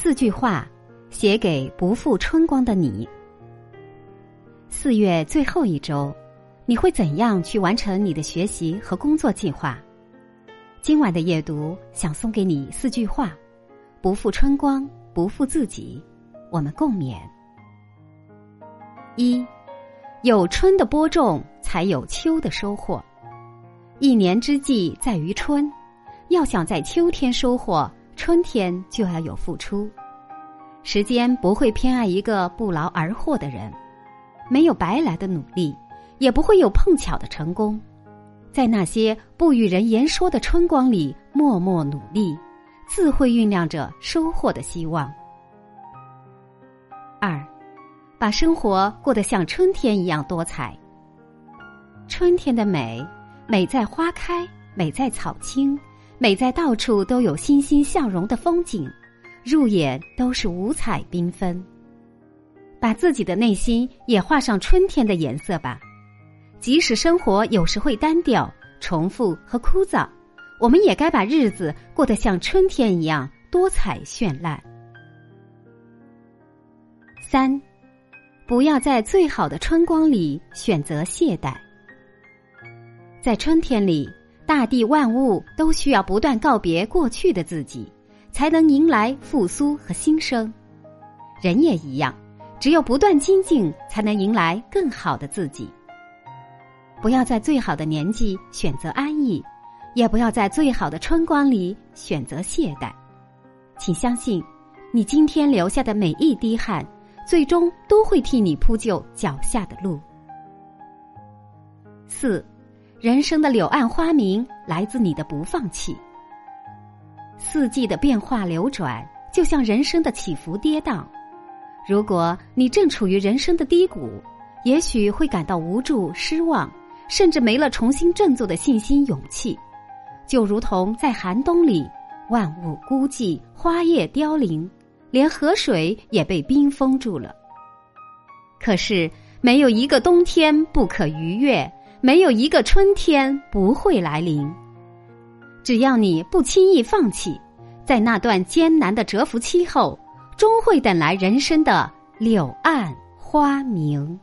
四句话，写给不负春光的你。四月最后一周，你会怎样去完成你的学习和工作计划？今晚的夜读想送给你四句话：不负春光，不负自己。我们共勉。一，有春的播种，才有秋的收获。一年之计在于春，要想在秋天收获。春天就要有付出，时间不会偏爱一个不劳而获的人，没有白来的努力，也不会有碰巧的成功。在那些不与人言说的春光里，默默努力，自会酝酿着收获的希望。二，把生活过得像春天一样多彩。春天的美，美在花开，美在草青。美在到处都有欣欣向荣的风景，入眼都是五彩缤纷。把自己的内心也画上春天的颜色吧。即使生活有时会单调、重复和枯燥，我们也该把日子过得像春天一样多彩绚烂。三，不要在最好的春光里选择懈怠。在春天里。大地万物都需要不断告别过去的自己，才能迎来复苏和新生。人也一样，只有不断精进，才能迎来更好的自己。不要在最好的年纪选择安逸，也不要在最好的春光里选择懈怠。请相信，你今天流下的每一滴汗，最终都会替你铺就脚下的路。四。人生的柳暗花明来自你的不放弃。四季的变化流转，就像人生的起伏跌宕。如果你正处于人生的低谷，也许会感到无助、失望，甚至没了重新振作的信心、勇气。就如同在寒冬里，万物孤寂，花叶凋零，连河水也被冰封住了。可是，没有一个冬天不可逾越。没有一个春天不会来临，只要你不轻易放弃，在那段艰难的蛰伏期后，终会等来人生的柳暗花明。